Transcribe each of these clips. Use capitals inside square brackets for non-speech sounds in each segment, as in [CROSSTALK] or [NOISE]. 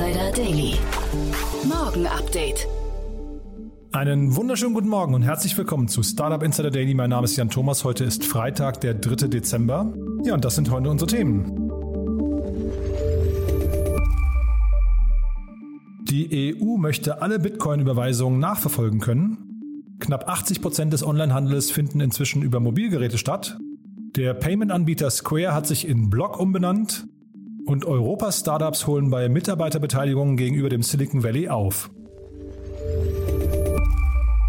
Insider Daily. Morgen Update. Einen wunderschönen guten Morgen und herzlich willkommen zu Startup Insider Daily. Mein Name ist Jan Thomas. Heute ist Freitag, der 3. Dezember. Ja, und das sind heute unsere Themen. Die EU möchte alle Bitcoin-Überweisungen nachverfolgen können. Knapp 80 Prozent des Onlinehandels finden inzwischen über Mobilgeräte statt. Der Payment-Anbieter Square hat sich in Block umbenannt. Und Europas Startups holen bei Mitarbeiterbeteiligungen gegenüber dem Silicon Valley auf.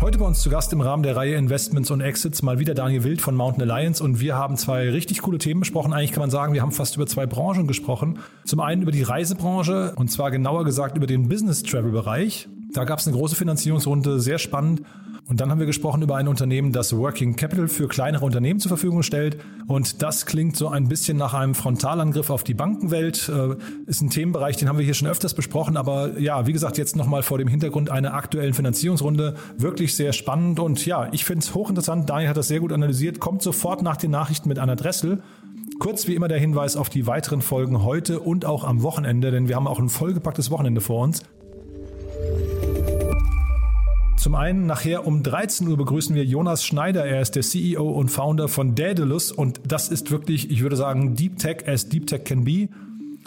Heute bei uns zu Gast im Rahmen der Reihe Investments und Exits mal wieder Daniel Wild von Mountain Alliance und wir haben zwei richtig coole Themen besprochen. Eigentlich kann man sagen, wir haben fast über zwei Branchen gesprochen. Zum einen über die Reisebranche und zwar genauer gesagt über den Business Travel Bereich. Da gab es eine große Finanzierungsrunde, sehr spannend. Und dann haben wir gesprochen über ein Unternehmen, das Working Capital für kleinere Unternehmen zur Verfügung stellt. Und das klingt so ein bisschen nach einem Frontalangriff auf die Bankenwelt. Äh, ist ein Themenbereich, den haben wir hier schon öfters besprochen. Aber ja, wie gesagt, jetzt nochmal vor dem Hintergrund einer aktuellen Finanzierungsrunde. Wirklich sehr spannend. Und ja, ich finde es hochinteressant. Daniel hat das sehr gut analysiert. Kommt sofort nach den Nachrichten mit Anna Dressel. Kurz wie immer der Hinweis auf die weiteren Folgen heute und auch am Wochenende, denn wir haben auch ein vollgepacktes Wochenende vor uns. Zum einen nachher um 13 Uhr begrüßen wir Jonas Schneider. Er ist der CEO und Founder von Daedalus und das ist wirklich, ich würde sagen, Deep Tech as Deep Tech can be.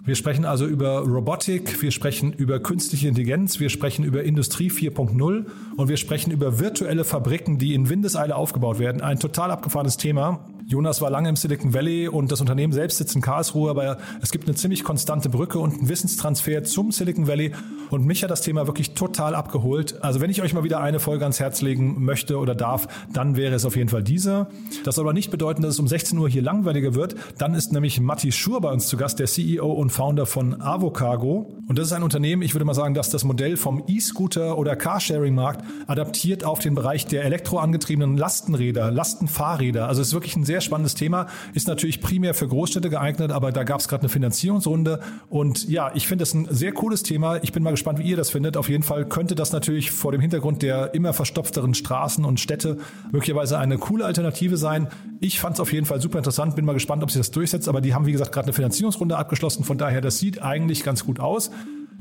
Wir sprechen also über Robotik, wir sprechen über künstliche Intelligenz, wir sprechen über Industrie 4.0 und wir sprechen über virtuelle Fabriken, die in Windeseile aufgebaut werden. Ein total abgefahrenes Thema. Jonas war lange im Silicon Valley und das Unternehmen selbst sitzt in Karlsruhe, aber es gibt eine ziemlich konstante Brücke und einenWissenstransfer zum Silicon Valley und mich hat das Thema wirklich total abgeholt. Also wenn ich euch mal wieder eine Folge ans Herz legen möchte oder darf, dann wäre es auf jeden Fall diese. Das soll aber nicht bedeuten, dass es um 16 Uhr hier langweiliger wird. Dann ist nämlich Matti Schur bei uns zu Gast, der CEO und Founder von Avocargo. Und das ist ein Unternehmen, ich würde mal sagen, dass das Modell vom E-Scooter oder Carsharing-Markt adaptiert auf den Bereich der elektroangetriebenen Lastenräder, Lastenfahrräder. Also es ist wirklich ein sehr sehr spannendes Thema. Ist natürlich primär für Großstädte geeignet, aber da gab es gerade eine Finanzierungsrunde. Und ja, ich finde das ein sehr cooles Thema. Ich bin mal gespannt, wie ihr das findet. Auf jeden Fall könnte das natürlich vor dem Hintergrund der immer verstopfteren Straßen und Städte möglicherweise eine coole Alternative sein. Ich fand es auf jeden Fall super interessant. Bin mal gespannt, ob sich das durchsetzt. Aber die haben, wie gesagt, gerade eine Finanzierungsrunde abgeschlossen. Von daher, das sieht eigentlich ganz gut aus.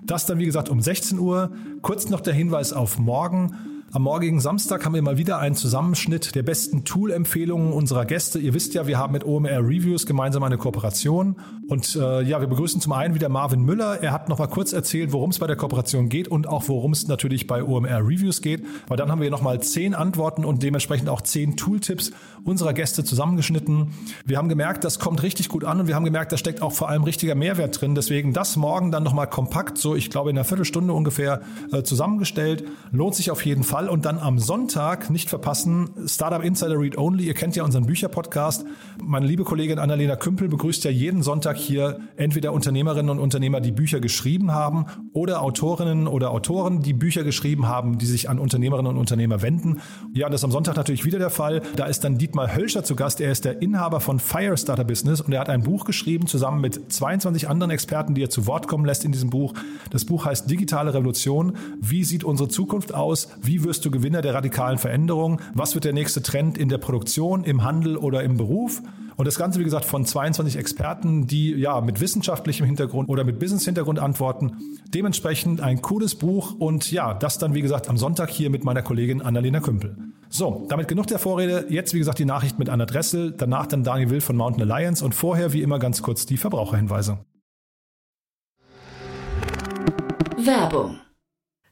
Das dann, wie gesagt, um 16 Uhr. Kurz noch der Hinweis auf morgen. Am morgigen Samstag haben wir mal wieder einen Zusammenschnitt der besten Tool-Empfehlungen unserer Gäste. Ihr wisst ja, wir haben mit OMR Reviews gemeinsam eine Kooperation. Und äh, ja, wir begrüßen zum einen wieder Marvin Müller. Er hat noch mal kurz erzählt, worum es bei der Kooperation geht und auch worum es natürlich bei OMR Reviews geht. Weil dann haben wir noch mal zehn Antworten und dementsprechend auch zehn Tooltips unserer Gäste zusammengeschnitten. Wir haben gemerkt, das kommt richtig gut an und wir haben gemerkt, da steckt auch vor allem richtiger Mehrwert drin. Deswegen das morgen dann noch mal kompakt, so ich glaube in einer Viertelstunde ungefähr äh, zusammengestellt. Lohnt sich auf jeden Fall. Fall. Und dann am Sonntag nicht verpassen, Startup Insider Read Only. Ihr kennt ja unseren Bücherpodcast. Meine liebe Kollegin Annalena Kümpel begrüßt ja jeden Sonntag hier entweder Unternehmerinnen und Unternehmer, die Bücher geschrieben haben oder Autorinnen oder Autoren, die Bücher geschrieben haben, die sich an Unternehmerinnen und Unternehmer wenden. Ja, das ist am Sonntag natürlich wieder der Fall. Da ist dann Dietmar Hölscher zu Gast. Er ist der Inhaber von Firestarter Business und er hat ein Buch geschrieben zusammen mit 22 anderen Experten, die er zu Wort kommen lässt in diesem Buch. Das Buch heißt Digitale Revolution. Wie sieht unsere Zukunft aus? Wie wirst du Gewinner der radikalen Veränderung? Was wird der nächste Trend in der Produktion, im Handel oder im Beruf? Und das Ganze, wie gesagt, von 22 Experten, die ja mit wissenschaftlichem Hintergrund oder mit Business-Hintergrund antworten. Dementsprechend ein cooles Buch und ja, das dann, wie gesagt, am Sonntag hier mit meiner Kollegin Annalena Kümpel. So, damit genug der Vorrede. Jetzt, wie gesagt, die Nachricht mit Anna Dressel, danach dann Daniel Will von Mountain Alliance und vorher, wie immer, ganz kurz die Verbraucherhinweise. Werbung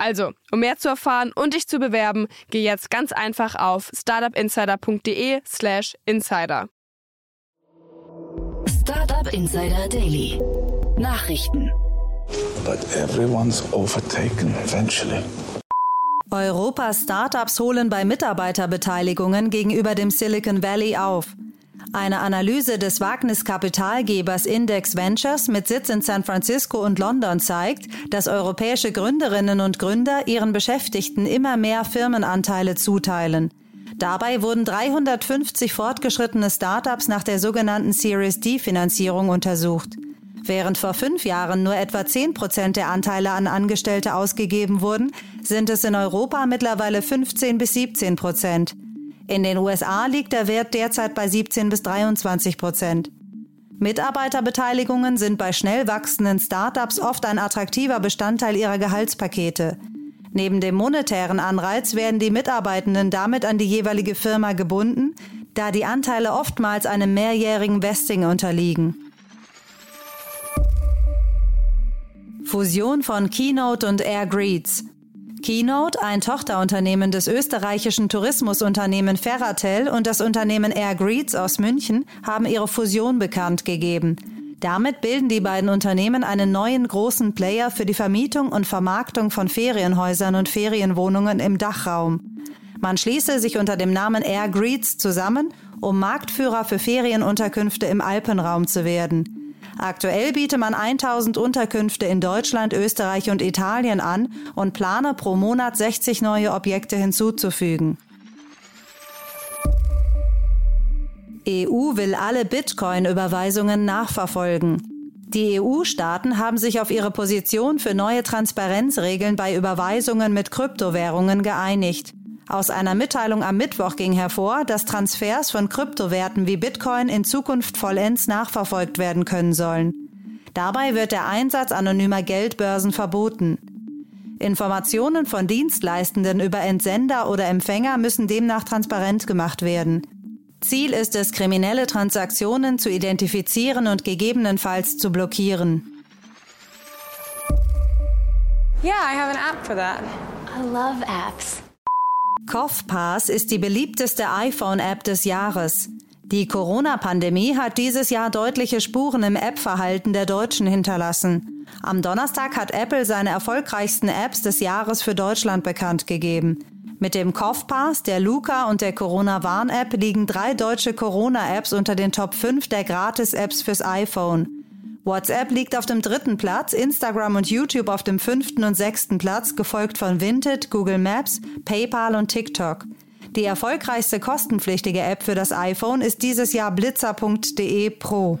Also, um mehr zu erfahren und dich zu bewerben, geh jetzt ganz einfach auf startupinsider.de/slash insider. Startup Insider Daily. Nachrichten. But everyone's overtaken eventually. Europas Startups holen bei Mitarbeiterbeteiligungen gegenüber dem Silicon Valley auf. Eine Analyse des Wagniskapitalgebers Index Ventures mit Sitz in San Francisco und London zeigt, dass europäische Gründerinnen und Gründer ihren Beschäftigten immer mehr Firmenanteile zuteilen. Dabei wurden 350 fortgeschrittene Startups nach der sogenannten Series D-Finanzierung untersucht. Während vor fünf Jahren nur etwa 10 Prozent der Anteile an Angestellte ausgegeben wurden, sind es in Europa mittlerweile 15 bis 17 Prozent. In den USA liegt der Wert derzeit bei 17 bis 23 Prozent. Mitarbeiterbeteiligungen sind bei schnell wachsenden Startups oft ein attraktiver Bestandteil ihrer Gehaltspakete. Neben dem monetären Anreiz werden die Mitarbeitenden damit an die jeweilige Firma gebunden, da die Anteile oftmals einem mehrjährigen Vesting unterliegen. Fusion von Keynote und Air Greets. Keynote, ein Tochterunternehmen des österreichischen Tourismusunternehmen Ferratel und das Unternehmen Air Greets aus München haben ihre Fusion bekannt gegeben. Damit bilden die beiden Unternehmen einen neuen großen Player für die Vermietung und Vermarktung von Ferienhäusern und Ferienwohnungen im Dachraum. Man schließe sich unter dem Namen Air Greets zusammen, um Marktführer für Ferienunterkünfte im Alpenraum zu werden. Aktuell biete man 1000 Unterkünfte in Deutschland, Österreich und Italien an und plane pro Monat 60 neue Objekte hinzuzufügen. EU will alle Bitcoin-Überweisungen nachverfolgen. Die EU-Staaten haben sich auf ihre Position für neue Transparenzregeln bei Überweisungen mit Kryptowährungen geeinigt. Aus einer Mitteilung am Mittwoch ging hervor, dass Transfers von Kryptowerten wie Bitcoin in Zukunft vollends nachverfolgt werden können sollen. Dabei wird der Einsatz anonymer Geldbörsen verboten. Informationen von Dienstleistenden über Entsender oder Empfänger müssen demnach transparent gemacht werden. Ziel ist es, kriminelle Transaktionen zu identifizieren und gegebenenfalls zu blockieren. Yeah, I have an app for that. I love apps. CoughPass ist die beliebteste iPhone-App des Jahres. Die Corona-Pandemie hat dieses Jahr deutliche Spuren im App-Verhalten der Deutschen hinterlassen. Am Donnerstag hat Apple seine erfolgreichsten Apps des Jahres für Deutschland bekannt gegeben. Mit dem CoughPass, der Luca und der Corona-Warn-App liegen drei deutsche Corona-Apps unter den Top 5 der Gratis-Apps fürs iPhone. WhatsApp liegt auf dem dritten Platz, Instagram und YouTube auf dem fünften und sechsten Platz, gefolgt von Vinted, Google Maps, PayPal und TikTok. Die erfolgreichste kostenpflichtige App für das iPhone ist dieses Jahr blitzer.de Pro.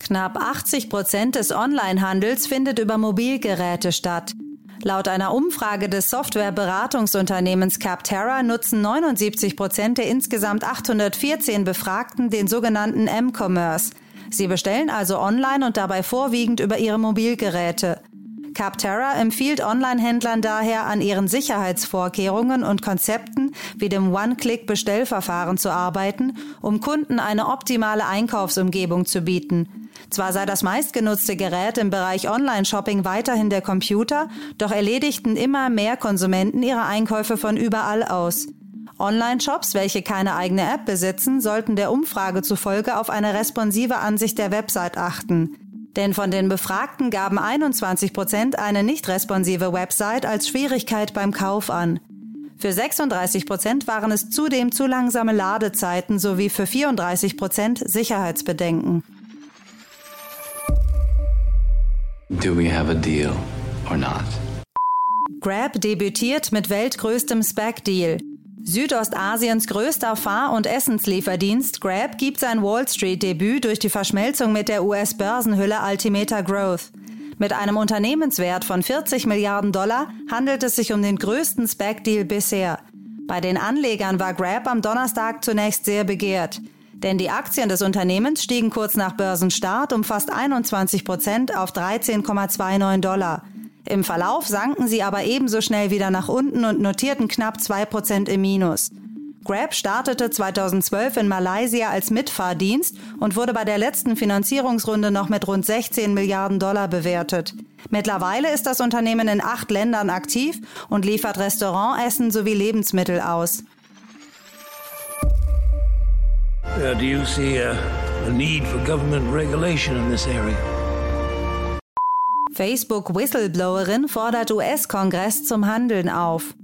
Knapp 80 Prozent des Onlinehandels findet über Mobilgeräte statt. Laut einer Umfrage des Softwareberatungsunternehmens Capterra nutzen 79 Prozent der insgesamt 814 Befragten den sogenannten M-Commerce. Sie bestellen also online und dabei vorwiegend über ihre Mobilgeräte. Capterra empfiehlt Online-Händlern daher, an ihren Sicherheitsvorkehrungen und Konzepten wie dem One-Click-Bestellverfahren zu arbeiten, um Kunden eine optimale Einkaufsumgebung zu bieten. Zwar sei das meistgenutzte Gerät im Bereich Online-Shopping weiterhin der Computer, doch erledigten immer mehr Konsumenten ihre Einkäufe von überall aus. Online-Shops, welche keine eigene App besitzen, sollten der Umfrage zufolge auf eine responsive Ansicht der Website achten. Denn von den Befragten gaben 21 Prozent eine nicht responsive Website als Schwierigkeit beim Kauf an. Für 36 Prozent waren es zudem zu langsame Ladezeiten sowie für 34 Prozent Sicherheitsbedenken. Do we have a deal or not? Grab debütiert mit weltgrößtem Spec-Deal. Südostasiens größter Fahr- und Essenslieferdienst Grab gibt sein Wall Street-Debüt durch die Verschmelzung mit der US-Börsenhülle Altimeter Growth. Mit einem Unternehmenswert von 40 Milliarden Dollar handelt es sich um den größten SPAC-Deal bisher. Bei den Anlegern war Grab am Donnerstag zunächst sehr begehrt. Denn die Aktien des Unternehmens stiegen kurz nach Börsenstart um fast 21 Prozent auf 13,29 Dollar. Im Verlauf sanken sie aber ebenso schnell wieder nach unten und notierten knapp 2 Prozent im Minus. Grab startete 2012 in Malaysia als Mitfahrdienst und wurde bei der letzten Finanzierungsrunde noch mit rund 16 Milliarden Dollar bewertet. Mittlerweile ist das Unternehmen in acht Ländern aktiv und liefert Restaurantessen sowie Lebensmittel aus. Uh, do you see a, a need for government regulation in this area? Facebook-Whistleblowerin fordert US-Kongress zum Handeln auf.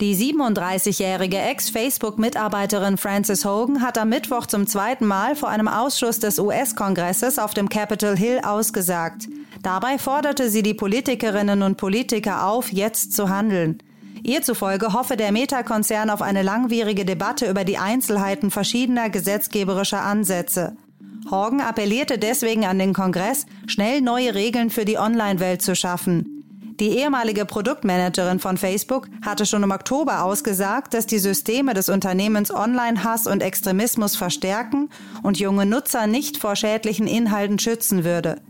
Die 37-jährige Ex-Facebook-Mitarbeiterin Frances Hogan hat am Mittwoch zum zweiten Mal vor einem Ausschuss des US-Kongresses auf dem Capitol Hill ausgesagt. Dabei forderte sie die Politikerinnen und Politiker auf, jetzt zu handeln. Ihr zufolge hoffe der Meta-Konzern auf eine langwierige Debatte über die Einzelheiten verschiedener gesetzgeberischer Ansätze. Horgan appellierte deswegen an den Kongress, schnell neue Regeln für die Online-Welt zu schaffen. Die ehemalige Produktmanagerin von Facebook hatte schon im Oktober ausgesagt, dass die Systeme des Unternehmens Online-Hass und Extremismus verstärken und junge Nutzer nicht vor schädlichen Inhalten schützen würde.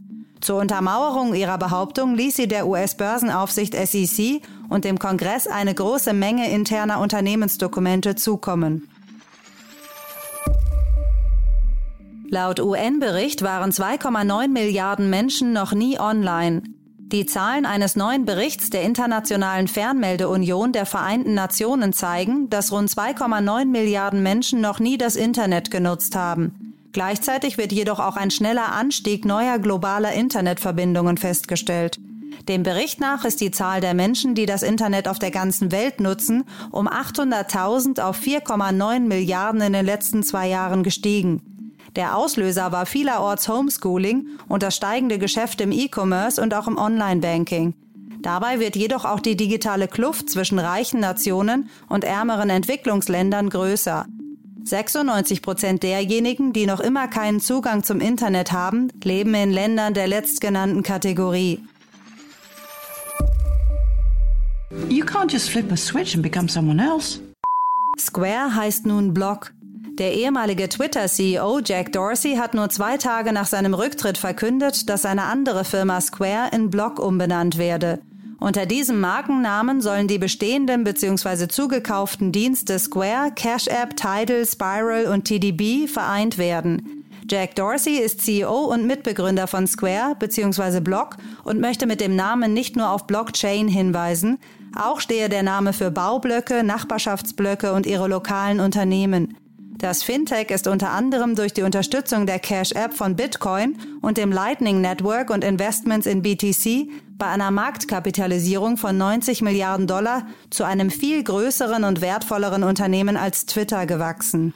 Zur Untermauerung ihrer Behauptung ließ sie der US-Börsenaufsicht SEC und dem Kongress eine große Menge interner Unternehmensdokumente zukommen. Laut UN-Bericht waren 2,9 Milliarden Menschen noch nie online. Die Zahlen eines neuen Berichts der Internationalen Fernmeldeunion der Vereinten Nationen zeigen, dass rund 2,9 Milliarden Menschen noch nie das Internet genutzt haben. Gleichzeitig wird jedoch auch ein schneller Anstieg neuer globaler Internetverbindungen festgestellt. Dem Bericht nach ist die Zahl der Menschen, die das Internet auf der ganzen Welt nutzen, um 800.000 auf 4,9 Milliarden in den letzten zwei Jahren gestiegen. Der Auslöser war vielerorts Homeschooling und das steigende Geschäft im E-Commerce und auch im Online-Banking. Dabei wird jedoch auch die digitale Kluft zwischen reichen Nationen und ärmeren Entwicklungsländern größer. 96 Prozent derjenigen, die noch immer keinen Zugang zum Internet haben, leben in Ländern der letztgenannten Kategorie. You can't just flip a switch and become someone else. Square heißt nun Block. Der ehemalige Twitter-CEO Jack Dorsey hat nur zwei Tage nach seinem Rücktritt verkündet, dass seine andere Firma Square in Block umbenannt werde. Unter diesem Markennamen sollen die bestehenden bzw. zugekauften Dienste Square, Cash App, Tidal, Spiral und TDB vereint werden. Jack Dorsey ist CEO und Mitbegründer von Square bzw. Block und möchte mit dem Namen nicht nur auf Blockchain hinweisen, auch stehe der Name für Baublöcke, Nachbarschaftsblöcke und ihre lokalen Unternehmen. Das Fintech ist unter anderem durch die Unterstützung der Cash-App von Bitcoin und dem Lightning Network und Investments in BTC bei einer Marktkapitalisierung von 90 Milliarden Dollar zu einem viel größeren und wertvolleren Unternehmen als Twitter gewachsen.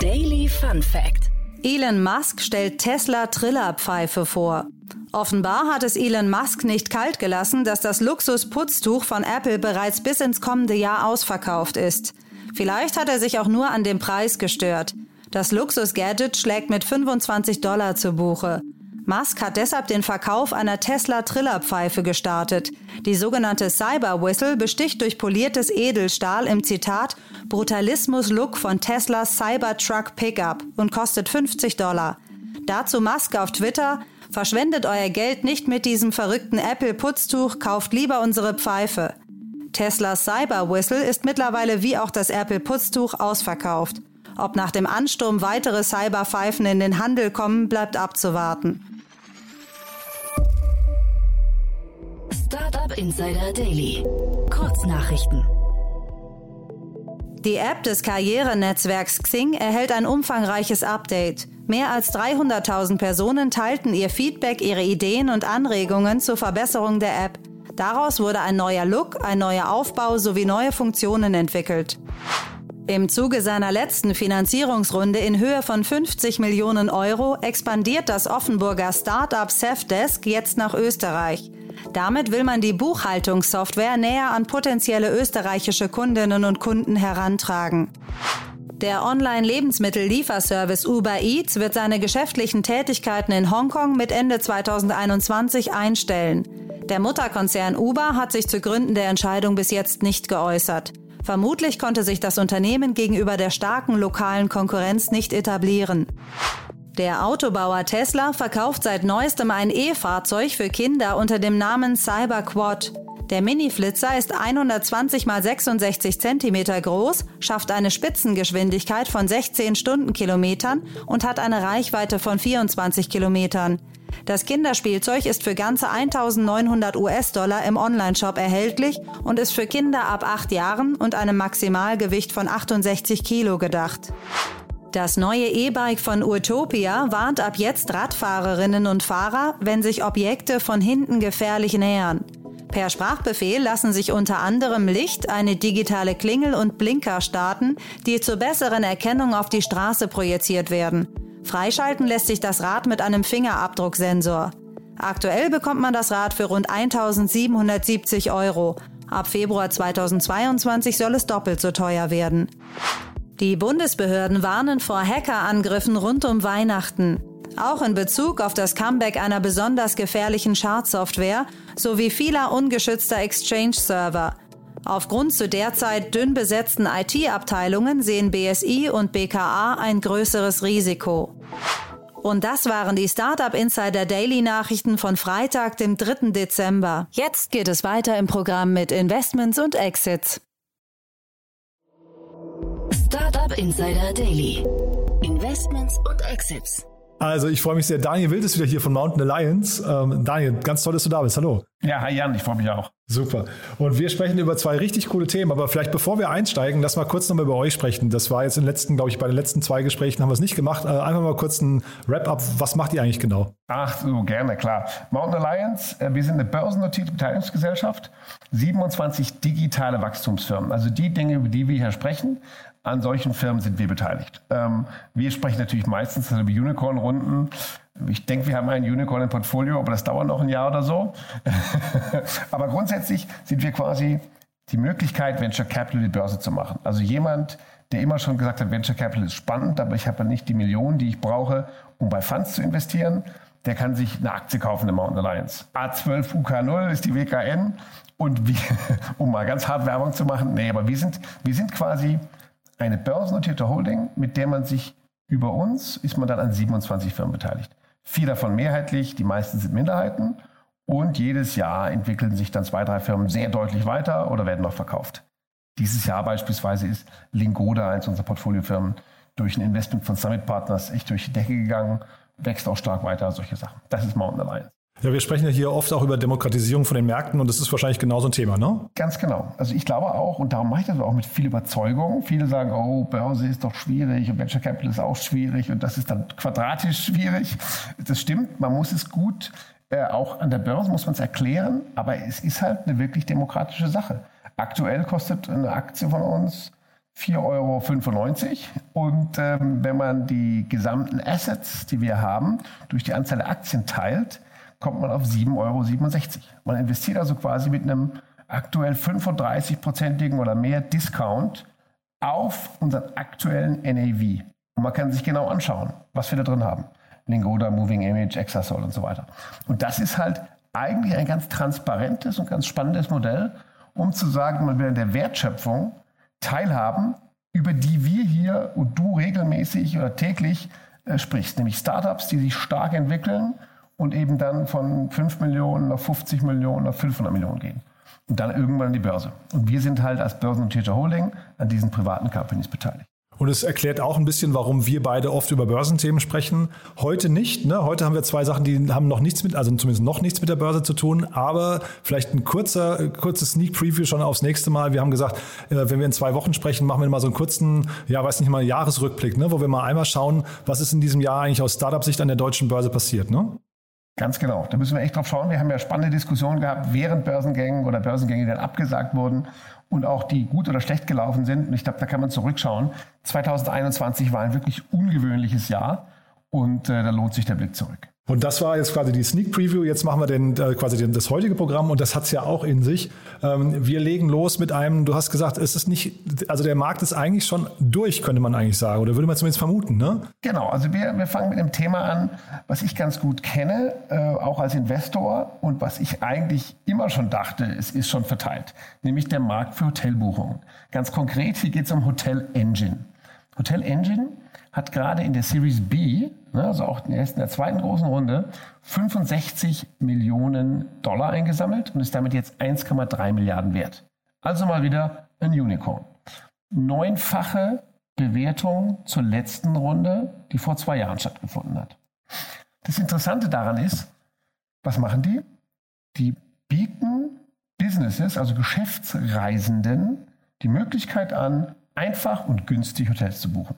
Daily Fun Fact Elon Musk stellt Tesla Trillerpfeife vor. Offenbar hat es Elon Musk nicht kalt gelassen, dass das Luxusputztuch von Apple bereits bis ins kommende Jahr ausverkauft ist. Vielleicht hat er sich auch nur an dem Preis gestört. Das Luxus-Gadget schlägt mit 25 Dollar zu Buche. Musk hat deshalb den Verkauf einer Tesla Trillerpfeife gestartet. Die sogenannte Cyber Whistle besticht durch poliertes Edelstahl im Zitat Brutalismus-Look von Teslas Cybertruck Pickup und kostet 50 Dollar. Dazu Musk auf Twitter, verschwendet euer Geld nicht mit diesem verrückten Apple-Putztuch, kauft lieber unsere Pfeife. Teslas Cyber Whistle ist mittlerweile wie auch das Apple Putztuch ausverkauft. Ob nach dem Ansturm weitere Cyberpfeifen in den Handel kommen, bleibt abzuwarten. Startup Insider Daily. Kurznachrichten. Die App des Karrierenetzwerks Xing erhält ein umfangreiches Update. Mehr als 300.000 Personen teilten ihr Feedback, ihre Ideen und Anregungen zur Verbesserung der App. Daraus wurde ein neuer Look, ein neuer Aufbau sowie neue Funktionen entwickelt. Im Zuge seiner letzten Finanzierungsrunde in Höhe von 50 Millionen Euro expandiert das Offenburger Startup Safdesk jetzt nach Österreich. Damit will man die Buchhaltungssoftware näher an potenzielle österreichische Kundinnen und Kunden herantragen. Der Online-Lebensmittellieferservice Uber Eats wird seine geschäftlichen Tätigkeiten in Hongkong mit Ende 2021 einstellen. Der Mutterkonzern Uber hat sich zu Gründen der Entscheidung bis jetzt nicht geäußert. Vermutlich konnte sich das Unternehmen gegenüber der starken lokalen Konkurrenz nicht etablieren. Der Autobauer Tesla verkauft seit neuestem ein E-Fahrzeug für Kinder unter dem Namen Cyberquad. Der Mini-Flitzer ist 120 x 66 cm groß, schafft eine Spitzengeschwindigkeit von 16 Stundenkilometern und hat eine Reichweite von 24 Kilometern. Das Kinderspielzeug ist für ganze 1900 US-Dollar im Onlineshop erhältlich und ist für Kinder ab 8 Jahren und einem Maximalgewicht von 68 Kilo gedacht. Das neue E-Bike von Utopia warnt ab jetzt Radfahrerinnen und Fahrer, wenn sich Objekte von hinten gefährlich nähern. Per Sprachbefehl lassen sich unter anderem Licht, eine digitale Klingel und Blinker starten, die zur besseren Erkennung auf die Straße projiziert werden. Freischalten lässt sich das Rad mit einem Fingerabdrucksensor. Aktuell bekommt man das Rad für rund 1770 Euro. Ab Februar 2022 soll es doppelt so teuer werden. Die Bundesbehörden warnen vor Hackerangriffen rund um Weihnachten. Auch in Bezug auf das Comeback einer besonders gefährlichen Schadsoftware sowie vieler ungeschützter Exchange-Server. Aufgrund zu derzeit dünn besetzten IT-Abteilungen sehen BSI und BKA ein größeres Risiko. Und das waren die Startup Insider Daily Nachrichten von Freitag, dem 3. Dezember. Jetzt geht es weiter im Programm mit Investments und Exits. Startup Insider Daily. Investments und Exits. Also ich freue mich sehr. Daniel Wild ist wieder hier von Mountain Alliance. Ähm, Daniel, ganz toll, dass du da bist. Hallo. Ja, hi Jan, ich freue mich auch. Super. Und wir sprechen über zwei richtig coole Themen, aber vielleicht bevor wir einsteigen, lass mal kurz nochmal über euch sprechen. Das war jetzt in den letzten, glaube ich, bei den letzten zwei Gesprächen haben wir es nicht gemacht. Äh, einfach mal kurz ein Wrap-up. Was macht ihr eigentlich genau? Ach so, gerne, klar. Mountain Alliance, äh, wir sind eine börsennotierte Beteiligungsgesellschaft, 27 digitale Wachstumsfirmen. Also die Dinge, über die wir hier sprechen, an solchen Firmen sind wir beteiligt. Ähm, wir sprechen natürlich meistens über Unicorn-Runden. Ich denke, wir haben ein Unicorn im Portfolio, aber das dauert noch ein Jahr oder so. [LAUGHS] aber grundsätzlich sind wir quasi die Möglichkeit, Venture Capital die Börse zu machen. Also jemand, der immer schon gesagt hat, Venture Capital ist spannend, aber ich habe nicht die Millionen, die ich brauche, um bei Funds zu investieren, der kann sich eine Aktie kaufen in Mountain Alliance. A12 UK0 ist die WKN und wir, [LAUGHS] um mal ganz hart Werbung zu machen, nee, aber wir sind, wir sind quasi eine börsennotierte Holding, mit der man sich über uns ist man dann an 27 Firmen beteiligt. Vier davon mehrheitlich, die meisten sind Minderheiten. Und jedes Jahr entwickeln sich dann zwei, drei Firmen sehr deutlich weiter oder werden noch verkauft. Dieses Jahr beispielsweise ist Lingoda, eins unserer Portfoliofirmen, durch ein Investment von Summit Partners echt durch die Decke gegangen, wächst auch stark weiter, solche Sachen. Das ist Mountain Alliance. Ja, wir sprechen ja hier oft auch über Demokratisierung von den Märkten und das ist wahrscheinlich genau so ein Thema, ne? Ganz genau. Also ich glaube auch, und darum mache ich das auch mit viel Überzeugung. Viele sagen, oh, Börse ist doch schwierig und Venture Capital ist auch schwierig und das ist dann quadratisch schwierig. Das stimmt, man muss es gut, äh, auch an der Börse muss man es erklären, aber es ist halt eine wirklich demokratische Sache. Aktuell kostet eine Aktie von uns 4,95 Euro. Und ähm, wenn man die gesamten Assets, die wir haben, durch die Anzahl der Aktien teilt, kommt man auf 7,67 Euro. Man investiert also quasi mit einem aktuell 35-prozentigen oder mehr Discount auf unseren aktuellen NAV. Und man kann sich genau anschauen, was wir da drin haben. Lingoda, Moving Image, Exasol und so weiter. Und das ist halt eigentlich ein ganz transparentes und ganz spannendes Modell, um zu sagen, man will an der Wertschöpfung teilhaben, über die wir hier und du regelmäßig oder täglich äh, sprichst, nämlich Startups, die sich stark entwickeln und eben dann von 5 Millionen auf 50 Millionen auf 500 Millionen gehen. Und dann irgendwann an die Börse. Und wir sind halt als börsennotierte Holding an diesen privaten Companies beteiligt. Und es erklärt auch ein bisschen, warum wir beide oft über Börsenthemen sprechen. Heute nicht. Ne? Heute haben wir zwei Sachen, die haben noch nichts mit, also zumindest noch nichts mit der Börse zu tun. Aber vielleicht ein kurzer, kurzes Sneak Preview schon aufs nächste Mal. Wir haben gesagt, äh, wenn wir in zwei Wochen sprechen, machen wir mal so einen kurzen, ja, weiß nicht mal, Jahresrückblick, ne? wo wir mal einmal schauen, was ist in diesem Jahr eigentlich aus Startup-Sicht an der deutschen Börse passiert. Ne? Ganz genau. Da müssen wir echt drauf schauen. Wir haben ja spannende Diskussionen gehabt während Börsengängen oder Börsengänge, die dann abgesagt wurden und auch die gut oder schlecht gelaufen sind. Und ich glaube, da kann man zurückschauen. 2021 war ein wirklich ungewöhnliches Jahr und äh, da lohnt sich der Blick zurück. Und das war jetzt quasi die Sneak Preview. Jetzt machen wir den, äh, quasi den, das heutige Programm und das hat es ja auch in sich. Ähm, wir legen los mit einem, du hast gesagt, es ist nicht, also der Markt ist eigentlich schon durch, könnte man eigentlich sagen, oder würde man zumindest vermuten, ne? Genau, also wir, wir fangen mit einem Thema an, was ich ganz gut kenne, äh, auch als Investor und was ich eigentlich immer schon dachte, es ist schon verteilt, nämlich der Markt für Hotelbuchungen. Ganz konkret, hier geht es um Hotel Engine. Hotel Engine hat gerade in der Series B, ne, also auch in der, in der zweiten großen Runde, 65 Millionen Dollar eingesammelt und ist damit jetzt 1,3 Milliarden wert. Also mal wieder ein Unicorn. Neunfache Bewertung zur letzten Runde, die vor zwei Jahren stattgefunden hat. Das Interessante daran ist, was machen die? Die bieten Businesses, also Geschäftsreisenden, die Möglichkeit an, einfach und günstig Hotels zu buchen.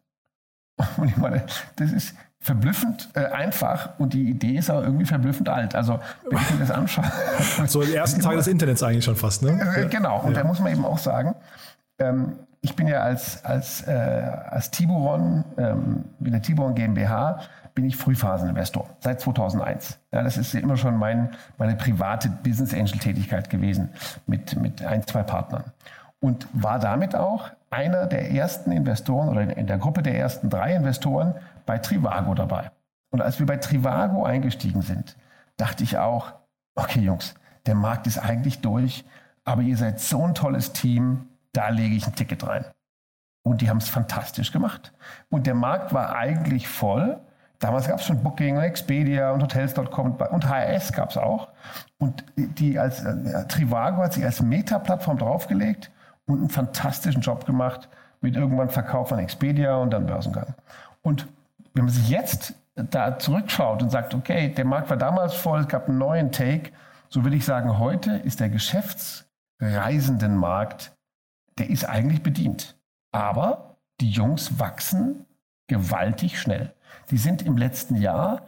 [LAUGHS] Und ich meine, das ist verblüffend äh, einfach und die Idee ist auch irgendwie verblüffend alt. Also wenn ich mir das anschaue. [LAUGHS] So die ersten Tage des Internets eigentlich schon fast, ne? Äh, genau. Und ja. da muss man eben auch sagen, ähm, ich bin ja als, als, äh, als Tiburon, ähm, mit der Tiburon GmbH, bin ich Frühphaseninvestor seit 2001. Ja, das ist immer schon mein, meine private Business Angel Tätigkeit gewesen mit, mit ein, zwei Partnern. Und war damit auch einer der ersten Investoren oder in der Gruppe der ersten drei Investoren bei Trivago dabei. Und als wir bei Trivago eingestiegen sind, dachte ich auch, okay Jungs, der Markt ist eigentlich durch, aber ihr seid so ein tolles Team, da lege ich ein Ticket rein. Und die haben es fantastisch gemacht. Und der Markt war eigentlich voll. Damals gab es schon Booking und Expedia und Hotels.com und HRS gab es auch. Und die als äh, Trivago hat sich als Meta-Plattform draufgelegt und einen fantastischen Job gemacht mit irgendwann Verkauf an Expedia und dann Börsengang. Und wenn man sich jetzt da zurückschaut und sagt, okay, der Markt war damals voll, es gab einen neuen Take, so würde ich sagen, heute ist der Geschäftsreisendenmarkt, der ist eigentlich bedient. Aber die Jungs wachsen gewaltig schnell. Die sind im letzten Jahr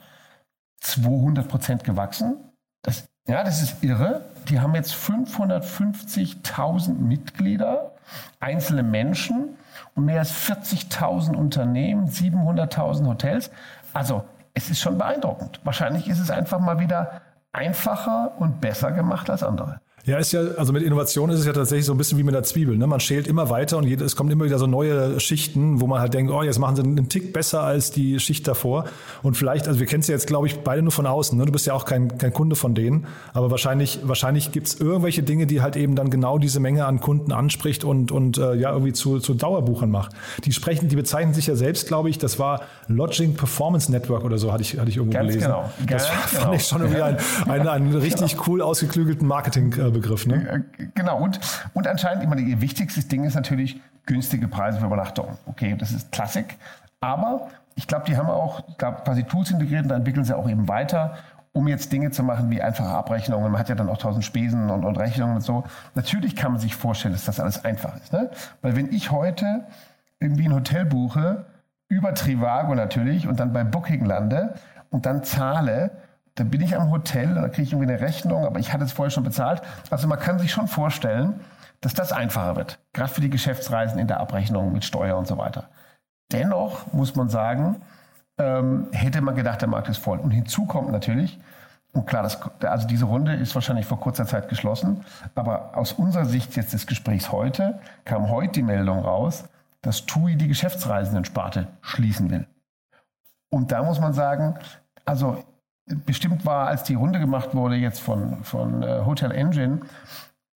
200 Prozent gewachsen. Das ja, das ist irre. Die haben jetzt 550.000 Mitglieder, einzelne Menschen und mehr als 40.000 Unternehmen, 700.000 Hotels. Also es ist schon beeindruckend. Wahrscheinlich ist es einfach mal wieder einfacher und besser gemacht als andere. Ja, ist ja, also mit Innovation ist es ja tatsächlich so ein bisschen wie mit der Zwiebel. Ne? Man schält immer weiter und es kommt immer wieder so neue Schichten, wo man halt denkt, oh, jetzt machen sie einen Tick besser als die Schicht davor. Und vielleicht, also wir kennen es ja jetzt, glaube ich, beide nur von außen. Ne? Du bist ja auch kein, kein Kunde von denen. Aber wahrscheinlich, wahrscheinlich gibt es irgendwelche Dinge, die halt eben dann genau diese Menge an Kunden anspricht und, und äh, ja, irgendwie zu, zu Dauerbuchern macht. Die sprechen, die bezeichnen sich ja selbst, glaube ich, das war Lodging Performance Network oder so, hatte ich, hatte ich irgendwo Ganz gelesen. Genau. Das Ganz fand genau. ich schon irgendwie ein, ein, einen richtig [LAUGHS] genau. cool ausgeklügelten Marketing. Äh, Begriff. Ne? Äh, genau, und, und anscheinend, ich meine, ihr wichtigstes Ding ist natürlich günstige Preise für Übernachtung. Okay, das ist Klassik. Aber ich glaube, die haben auch glaub, quasi Tools integriert und da entwickeln sie auch eben weiter, um jetzt Dinge zu machen wie einfache Abrechnungen. Man hat ja dann auch tausend Spesen und, und Rechnungen und so. Natürlich kann man sich vorstellen, dass das alles einfach ist. Ne? Weil wenn ich heute irgendwie ein Hotel buche, über Trivago natürlich und dann bei Booking lande und dann zahle, dann bin ich am Hotel dann kriege ich irgendwie eine Rechnung, aber ich hatte es vorher schon bezahlt. Also man kann sich schon vorstellen, dass das einfacher wird, gerade für die Geschäftsreisen in der Abrechnung mit Steuer und so weiter. Dennoch muss man sagen, ähm, hätte man gedacht, der Markt ist voll. Und hinzu kommt natürlich, und klar, das, also diese Runde ist wahrscheinlich vor kurzer Zeit geschlossen, aber aus unserer Sicht jetzt des Gesprächs heute kam heute die Meldung raus, dass TUI die Geschäftsreisendensparte schließen will. Und da muss man sagen, also bestimmt war, als die Runde gemacht wurde jetzt von, von äh, Hotel Engine,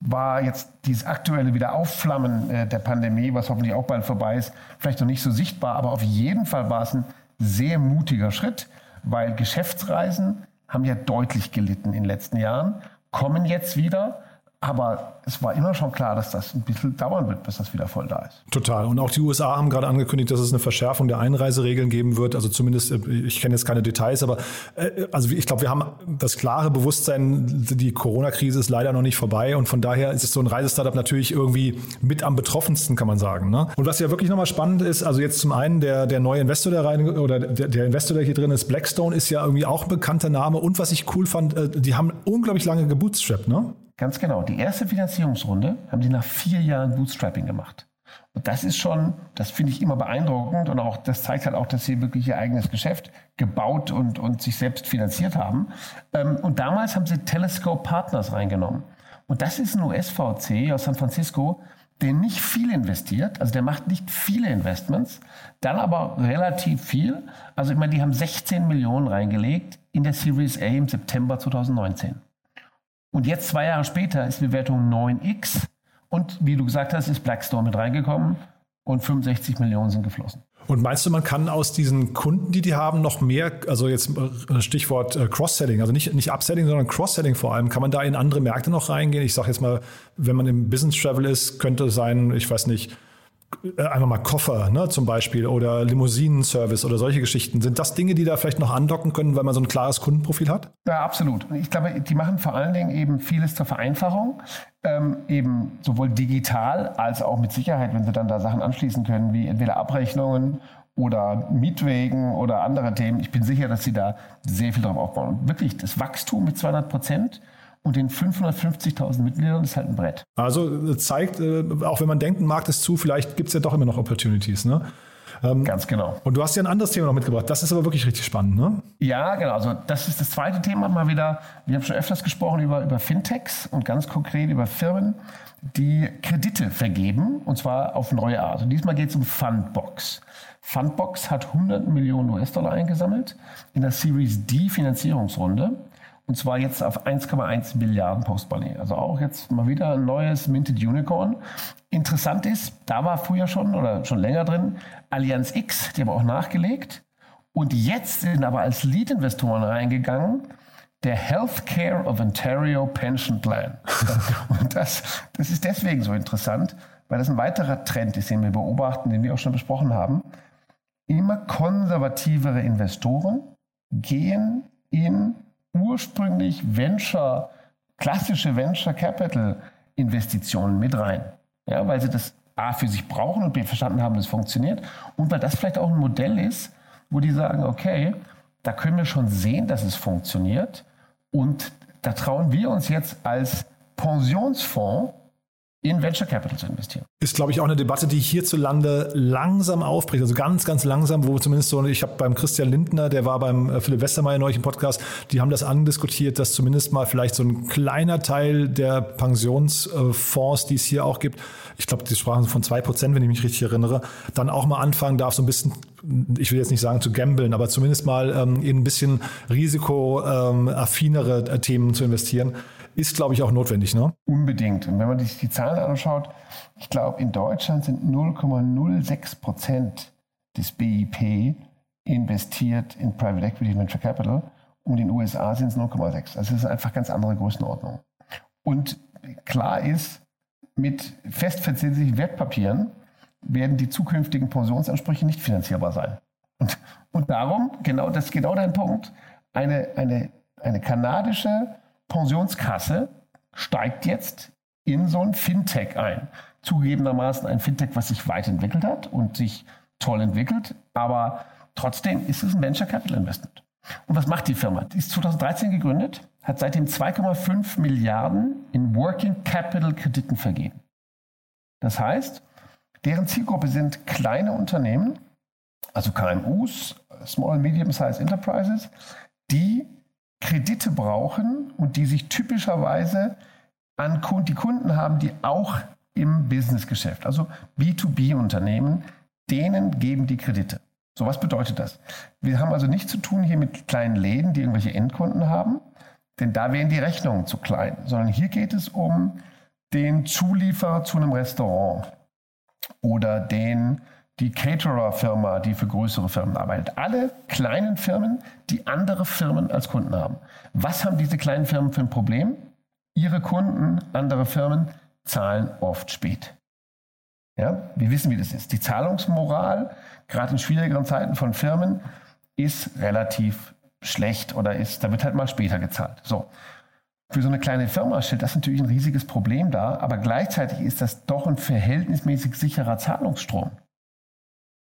war jetzt dieses aktuelle Wiederaufflammen äh, der Pandemie, was hoffentlich auch bald vorbei ist, vielleicht noch nicht so sichtbar, aber auf jeden Fall war es ein sehr mutiger Schritt, weil Geschäftsreisen haben ja deutlich gelitten in den letzten Jahren, kommen jetzt wieder aber es war immer schon klar, dass das ein bisschen dauern wird, bis das wieder voll da ist. Total. Und auch die USA haben gerade angekündigt, dass es eine Verschärfung der Einreiseregeln geben wird. Also zumindest, äh, ich kenne jetzt keine Details, aber äh, also ich glaube, wir haben das klare Bewusstsein, die Corona-Krise ist leider noch nicht vorbei. Und von daher ist es so ein Reisestartup natürlich irgendwie mit am betroffensten, kann man sagen. Ne? Und was ja wirklich nochmal spannend ist, also jetzt zum einen der, der neue Investor, der rein, oder der, der Investor, der hier drin ist, Blackstone, ist ja irgendwie auch ein bekannter Name. Und was ich cool fand, äh, die haben unglaublich lange gebootstrapped, ne? Ganz genau. Die erste Finanzierungsrunde haben die nach vier Jahren Bootstrapping gemacht. Und das ist schon, das finde ich immer beeindruckend und auch, das zeigt halt auch, dass sie wirklich ihr eigenes Geschäft gebaut und, und sich selbst finanziert haben. Ähm, und damals haben sie Telescope Partners reingenommen. Und das ist ein US-VC aus San Francisco, der nicht viel investiert, also der macht nicht viele Investments, dann aber relativ viel. Also ich meine, die haben 16 Millionen reingelegt in der Series A im September 2019. Und jetzt zwei Jahre später ist die Bewertung 9x und wie du gesagt hast, ist Blackstone mit reingekommen und 65 Millionen sind geflossen. Und meinst du, man kann aus diesen Kunden, die die haben, noch mehr, also jetzt äh, Stichwort äh, Cross-Selling, also nicht, nicht Upselling, sondern Cross-Selling vor allem, kann man da in andere Märkte noch reingehen? Ich sage jetzt mal, wenn man im Business Travel ist, könnte sein, ich weiß nicht, einfach mal Koffer ne, zum Beispiel oder Limousinen-Service oder solche Geschichten. Sind das Dinge, die da vielleicht noch andocken können, weil man so ein klares Kundenprofil hat? Ja, absolut. Ich glaube, die machen vor allen Dingen eben vieles zur Vereinfachung, ähm, eben sowohl digital als auch mit Sicherheit, wenn sie dann da Sachen anschließen können, wie entweder Abrechnungen oder Mietwegen oder andere Themen. Ich bin sicher, dass sie da sehr viel drauf aufbauen. Und wirklich, das Wachstum mit 200 Prozent und den 550.000 Mitgliedern ist halt ein Brett. Also äh, zeigt, äh, auch wenn man denkt, ein Markt ist zu, vielleicht gibt es ja doch immer noch Opportunities. Ne? Ähm, Ganz genau. Und du hast ja ein anderes Thema noch mitgebracht. Das ist aber wirklich richtig spannend, ne? Ja, genau. Also das ist das zweite Thema mal wieder. Wir haben schon öfters gesprochen über, über Fintechs und ganz konkret über Firmen, die Kredite vergeben und zwar auf neue Art. Und diesmal geht es um Fundbox. Fundbox hat 100 Millionen US-Dollar eingesammelt in der Series D Finanzierungsrunde und zwar jetzt auf 1,1 Milliarden Post-Money. Also auch jetzt mal wieder ein neues Minted Unicorn. Interessant ist, da war früher schon oder schon länger drin Allianz X, die haben auch nachgelegt. Und jetzt sind aber als Lead-Investoren reingegangen der Healthcare of Ontario Pension Plan. [LAUGHS] Und das, das ist deswegen so interessant, weil das ein weiterer Trend ist, den wir beobachten, den wir auch schon besprochen haben. Immer konservativere Investoren gehen in ursprünglich Venture, klassische Venture Capital Investitionen mit rein. Ja, weil sie das A für sich brauchen und B verstanden haben, das funktioniert. Und weil das vielleicht auch ein Modell ist, wo die sagen, okay, da können wir schon sehen, dass es funktioniert. Und da trauen wir uns jetzt als Pensionsfonds in Venture Capital zu investieren. Ist, glaube ich, auch eine Debatte, die hierzulande langsam aufbricht. Also ganz, ganz langsam, wo zumindest so, ich habe beim Christian Lindner, der war beim äh, Philipp Westermeier neulich im Podcast, die haben das andiskutiert, dass zumindest mal vielleicht so ein kleiner Teil der Pensionsfonds, die es hier auch gibt, ich glaube, die sprachen von zwei Prozent, wenn ich mich richtig erinnere, dann auch mal anfangen darf, so ein bisschen, ich will jetzt nicht sagen zu gambeln, aber zumindest mal ähm, in ein bisschen risikoaffinere ähm, Themen zu investieren ist, glaube ich, auch notwendig. Ne? Unbedingt. Und wenn man sich die Zahlen anschaut, ich glaube, in Deutschland sind 0,06 Prozent des BIP investiert in Private Equity und Venture Capital und in den USA sind es 0,6. Also es ist einfach ganz andere Größenordnung. Und klar ist, mit festverzinslichen Wertpapieren werden die zukünftigen Pensionsansprüche nicht finanzierbar sein. Und, und darum, genau das ist genau dein Punkt, eine, eine, eine kanadische Pensionskasse steigt jetzt in so ein Fintech ein. Zugegebenermaßen ein Fintech, was sich weit entwickelt hat und sich toll entwickelt, aber trotzdem ist es ein Venture Capital Investment. Und was macht die Firma? Die ist 2013 gegründet, hat seitdem 2,5 Milliarden in Working Capital Krediten vergeben. Das heißt, deren Zielgruppe sind kleine Unternehmen, also KMUs, Small Medium Sized Enterprises, die Kredite brauchen und die sich typischerweise an die Kunden haben, die auch im Businessgeschäft, also B2B-Unternehmen, denen geben die Kredite. So, was bedeutet das? Wir haben also nichts zu tun hier mit kleinen Läden, die irgendwelche Endkunden haben, denn da wären die Rechnungen zu klein, sondern hier geht es um den Zulieferer zu einem Restaurant oder den die Caterer-Firma, die für größere Firmen arbeitet. Alle kleinen Firmen, die andere Firmen als Kunden haben. Was haben diese kleinen Firmen für ein Problem? Ihre Kunden, andere Firmen, zahlen oft spät. Ja, wir wissen, wie das ist. Die Zahlungsmoral, gerade in schwierigeren Zeiten von Firmen, ist relativ schlecht oder ist, da wird halt mal später gezahlt. So. Für so eine kleine Firma stellt das natürlich ein riesiges Problem dar, aber gleichzeitig ist das doch ein verhältnismäßig sicherer Zahlungsstrom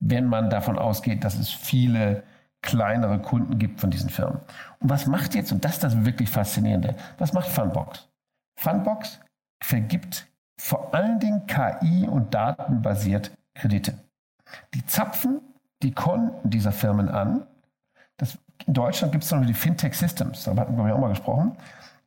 wenn man davon ausgeht, dass es viele kleinere Kunden gibt von diesen Firmen. Und was macht jetzt, und das ist das wirklich Faszinierende, was macht Funbox? Funbox vergibt vor allen Dingen KI und datenbasiert Kredite. Die zapfen die Konten dieser Firmen an. Das, in Deutschland gibt es noch die Fintech Systems, darüber hatten wir auch mal gesprochen,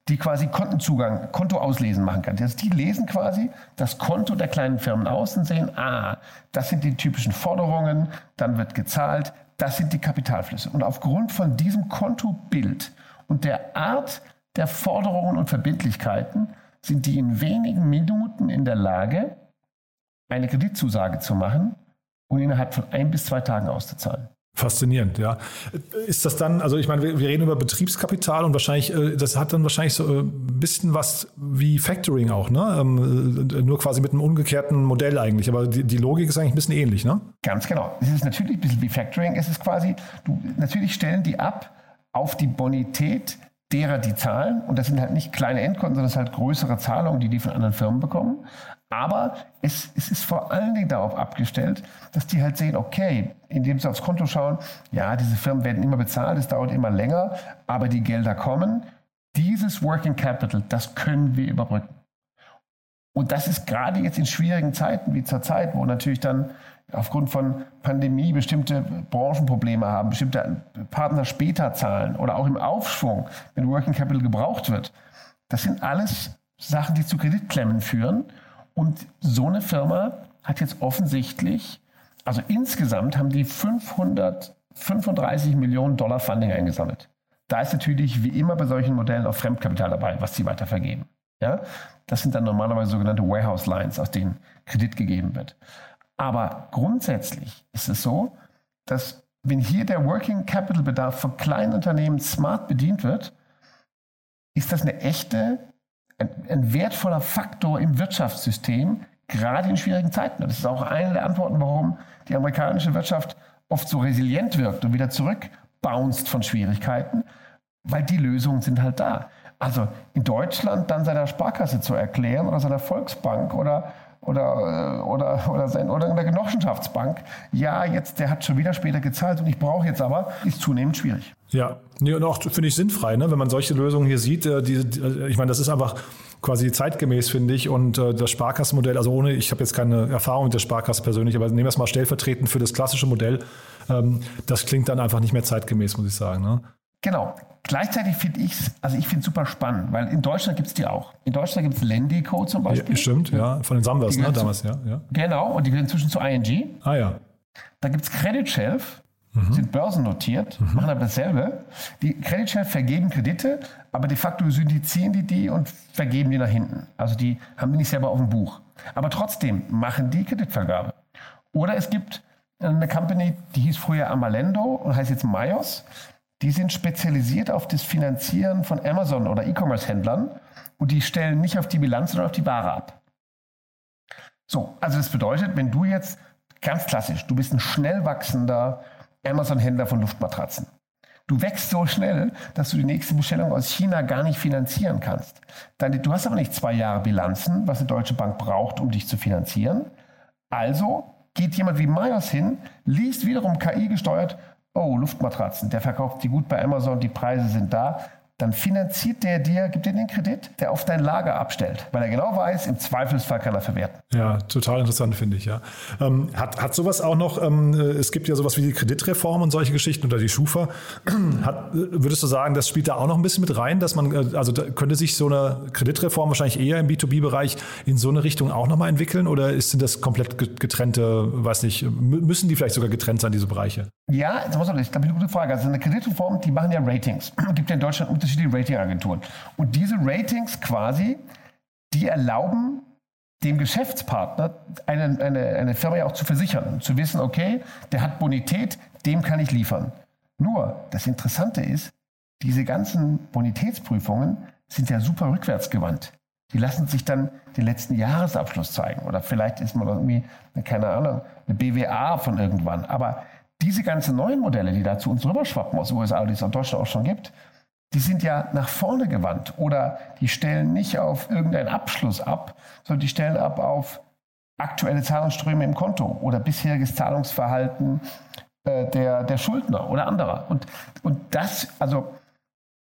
die quasi Kontenzugang, Konto auslesen machen kann. Also die lesen quasi das Konto der kleinen Firmen aus und sehen, ah, das sind die typischen Forderungen, dann wird gezahlt, das sind die Kapitalflüsse. Und aufgrund von diesem Kontobild und der Art der Forderungen und Verbindlichkeiten sind die in wenigen Minuten in der Lage, eine Kreditzusage zu machen und innerhalb von ein bis zwei Tagen auszuzahlen. Faszinierend, ja. Ist das dann, also ich meine, wir, wir reden über Betriebskapital und wahrscheinlich, äh, das hat dann wahrscheinlich so ein äh, bisschen was wie Factoring auch, ne? Ähm, äh, nur quasi mit einem umgekehrten Modell eigentlich. Aber die, die, Logik ist eigentlich ein bisschen ähnlich, ne? Ganz genau. Es ist natürlich ein bisschen wie Factoring. Es ist quasi, du, natürlich stellen die ab auf die Bonität derer, die zahlen. Und das sind halt nicht kleine Endkunden, sondern es sind halt größere Zahlungen, die die von anderen Firmen bekommen. Aber es, es, ist vor allen Dingen darauf abgestellt, dass die halt sehen, okay, indem sie aufs Konto schauen, ja, diese Firmen werden immer bezahlt, es dauert immer länger, aber die Gelder kommen. Dieses Working Capital, das können wir überbrücken. Und das ist gerade jetzt in schwierigen Zeiten wie zur Zeit, wo natürlich dann aufgrund von Pandemie bestimmte Branchenprobleme haben, bestimmte Partner später zahlen oder auch im Aufschwung, wenn Working Capital gebraucht wird. Das sind alles Sachen, die zu Kreditklemmen führen. Und so eine Firma hat jetzt offensichtlich, also insgesamt haben die 535 Millionen Dollar Funding eingesammelt. Da ist natürlich wie immer bei solchen Modellen auch Fremdkapital dabei, was sie weiter vergeben. Ja? Das sind dann normalerweise sogenannte Warehouse Lines, aus denen Kredit gegeben wird. Aber grundsätzlich ist es so, dass wenn hier der Working Capital Bedarf von kleinen Unternehmen smart bedient wird, ist das eine echte ein, ein wertvoller Faktor im Wirtschaftssystem, gerade in schwierigen Zeiten. das ist auch eine der Antworten, warum die amerikanische Wirtschaft oft so resilient wirkt und wieder zurückbounced von Schwierigkeiten, weil die Lösungen sind halt da. Also in Deutschland dann seiner Sparkasse zu erklären oder seiner Volksbank oder oder, äh, oder, oder, sein, oder in der Genossenschaftsbank, ja, jetzt, der hat schon wieder später gezahlt und ich brauche jetzt aber, ist zunehmend schwierig. Ja, nee, und auch finde ich sinnfrei, ne? wenn man solche Lösungen hier sieht. Äh, die, die, äh, ich meine, das ist einfach quasi zeitgemäß, finde ich. Und äh, das Sparkassenmodell, also ohne, ich habe jetzt keine Erfahrung mit der Sparkasse persönlich, aber nehmen wir es mal stellvertretend für das klassische Modell. Ähm, das klingt dann einfach nicht mehr zeitgemäß, muss ich sagen. Ne? Genau. Gleichzeitig finde ich es, also ich finde es super spannend, weil in Deutschland gibt es die auch. In Deutschland gibt es Lendico zum Beispiel. Ja, stimmt, ja, von den Sambas, ne, damals, ja, ja. Genau, und die gehören inzwischen zu ING. Ah ja. Da gibt es Credit Shelf, mhm. sind börsennotiert, mhm. machen aber dasselbe. Die Credit Shelf vergeben Kredite, aber de facto syndizieren die die und vergeben die nach hinten. Also die haben die nicht selber auf dem Buch. Aber trotzdem machen die Kreditvergabe. Oder es gibt eine Company, die hieß früher Amalendo und heißt jetzt Mayos die sind spezialisiert auf das Finanzieren von Amazon oder E-Commerce-Händlern und die stellen nicht auf die Bilanz, sondern auf die Ware ab. So, also das bedeutet, wenn du jetzt ganz klassisch, du bist ein schnell wachsender Amazon-Händler von Luftmatratzen. Du wächst so schnell, dass du die nächste Bestellung aus China gar nicht finanzieren kannst. Dann, du hast aber nicht zwei Jahre Bilanzen, was eine deutsche Bank braucht, um dich zu finanzieren. Also geht jemand wie Myers hin, liest wiederum KI gesteuert oh, Luftmatratzen, der verkauft die gut bei Amazon, die Preise sind da dann finanziert der dir, gibt dir den Kredit, der auf dein Lager abstellt, weil er genau weiß, im Zweifelsfall kann er verwerten. Ja, total interessant, finde ich, ja. Ähm, hat, hat sowas auch noch, ähm, es gibt ja sowas wie die Kreditreform und solche Geschichten oder die Schufa. [CLEARS THROAT] Hat, würdest du sagen, das spielt da auch noch ein bisschen mit rein, dass man, äh, also könnte sich so eine Kreditreform wahrscheinlich eher im B2B-Bereich in so eine Richtung auch nochmal entwickeln oder sind das komplett getrennte, weiß nicht, müssen die vielleicht sogar getrennt sein, diese Bereiche? Ja, das ist eine gute Frage. Also eine Kreditreform, die machen ja Ratings. Es [CLEARS THROAT] gibt ja in Deutschland unterschiedliche Ratingagenturen. Und diese Ratings quasi, die erlauben dem Geschäftspartner eine, eine, eine Firma ja auch zu versichern, zu wissen, okay, der hat Bonität, dem kann ich liefern. Nur, das Interessante ist, diese ganzen Bonitätsprüfungen sind ja super rückwärtsgewandt. Die lassen sich dann den letzten Jahresabschluss zeigen. Oder vielleicht ist man irgendwie, keine Ahnung, eine BWA von irgendwann. Aber diese ganzen neuen Modelle, die da zu uns rüberschwappen aus den USA, die es in Deutschland auch schon gibt, die sind ja nach vorne gewandt oder die stellen nicht auf irgendeinen Abschluss ab, sondern die stellen ab auf aktuelle Zahlungsströme im Konto oder bisheriges Zahlungsverhalten äh, der, der Schuldner oder anderer. Und, und das, also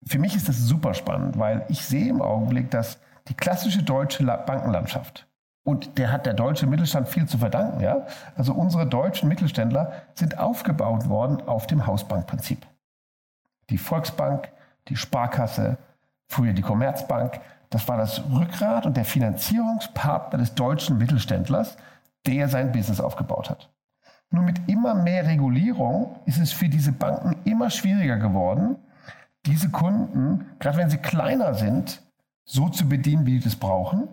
für mich ist das super spannend, weil ich sehe im Augenblick, dass die klassische deutsche Bankenlandschaft Und der hat der deutsche Mittelstand viel zu verdanken. Ja? Also unsere deutschen Mittelständler sind aufgebaut worden auf dem Hausbankprinzip. Die Volksbank, die Sparkasse, früher die Commerzbank, das war das Rückgrat und der Finanzierungspartner des deutschen Mittelständlers, der sein Business aufgebaut hat. Nur mit immer mehr Regulierung ist es für diese Banken immer schwieriger geworden, diese Kunden, gerade wenn sie kleiner sind, so zu bedienen, wie sie das brauchen.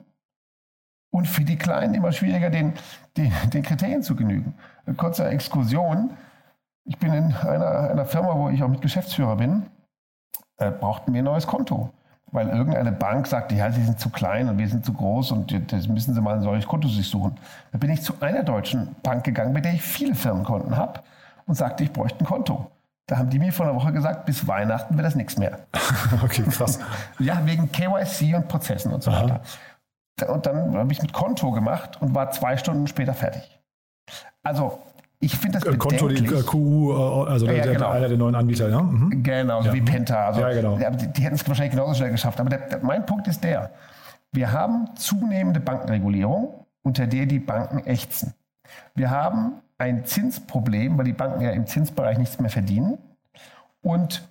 Und für die Kleinen immer schwieriger, den, den, den Kriterien zu genügen. Eine kurze Exkursion. Ich bin in einer, einer Firma, wo ich auch mit Geschäftsführer bin, äh, brauchten wir ein neues Konto weil irgendeine Bank sagte, ja, sie sind zu klein und wir sind zu groß und das müssen sie mal ein solches Konto sich suchen. Da bin ich zu einer deutschen Bank gegangen, bei der ich viele Firmenkonten habe und sagte, ich bräuchte ein Konto. Da haben die mir vor einer Woche gesagt, bis Weihnachten wird das nichts mehr. [LAUGHS] okay, krass. ja, wegen KYC und Prozessen und so Aha. weiter. Und dann habe ich mit Konto gemacht und war zwei Stunden später fertig. Also ich finde das äh, Konto, die äh, QU, äh, also ja, der, genau. einer der neuen Anbieter, ja? Mhm. Genau, ja. wie Penta. Also, ja, genau. Die, die hätten es wahrscheinlich genauso schnell geschafft. Aber der, der, mein Punkt ist der, wir haben zunehmende Bankenregulierung, unter der die Banken ächzen. Wir haben ein Zinsproblem, weil die Banken ja im Zinsbereich nichts mehr verdienen. Und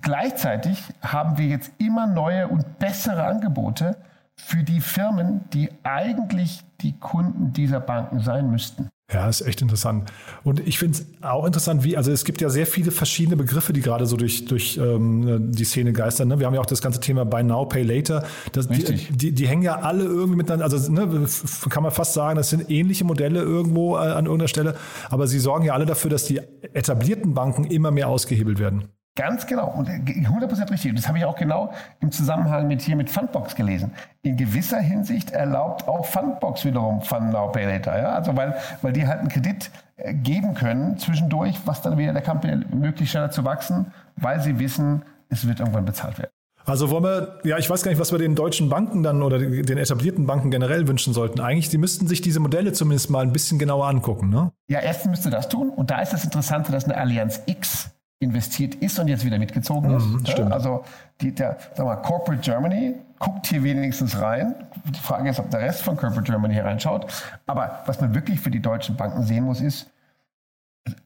gleichzeitig haben wir jetzt immer neue und bessere Angebote für die Firmen, die eigentlich die Kunden dieser Banken sein müssten. Ja, ist echt interessant. Und ich finde es auch interessant, wie, also es gibt ja sehr viele verschiedene Begriffe, die gerade so durch, durch ähm, die Szene geistern. Ne? Wir haben ja auch das ganze Thema Buy Now, Pay Later. Das, Richtig. Die, die, die, hängen ja alle irgendwie miteinander, also ne, kann man fast sagen, das sind ähnliche Modelle irgendwo äh, an irgendeiner Stelle, aber sie sorgen ja alle dafür, dass die etablierten Banken immer mehr ausgehebelt werden. Ganz genau und 100% richtig. Und das habe ich auch genau im Zusammenhang mit hier mit Fundbox gelesen. In gewisser Hinsicht erlaubt auch Fundbox wiederum Fund Now Pay Later. Ja? Also weil, weil die halt einen Kredit äh, geben können zwischendurch, was dann wieder der Company möglichst schneller zu wachsen, weil sie wissen, es wird irgendwann bezahlt werden. Also wollen wir, ja, ich weiß gar nicht, was wir den deutschen Banken dann oder den etablierten Banken generell wünschen sollten. Eigentlich, die müssten sich diese Modelle zumindest mal ein bisschen genauer angucken, ne? Ja, erstens müsste das tun. Und da ist das Interessante, dass eine Allianz X investiert ist und jetzt wieder mitgezogen ist. Mhm, stimmt. Also die, der, sag mal, Corporate Germany guckt hier wenigstens rein. Die Frage ist, ob der Rest von Corporate Germany hier reinschaut. Aber was man wirklich für die deutschen Banken sehen muss, ist,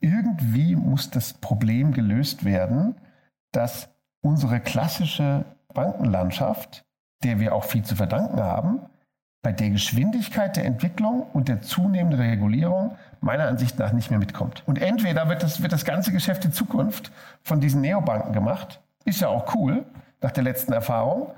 irgendwie muss das Problem gelöst werden, dass unsere klassische Bankenlandschaft, der wir auch viel zu verdanken haben, bei der Geschwindigkeit der Entwicklung und der zunehmenden Regulierung meiner Ansicht nach nicht mehr mitkommt. Und entweder wird das, wird das ganze Geschäft in Zukunft von diesen Neobanken gemacht, ist ja auch cool nach der letzten Erfahrung,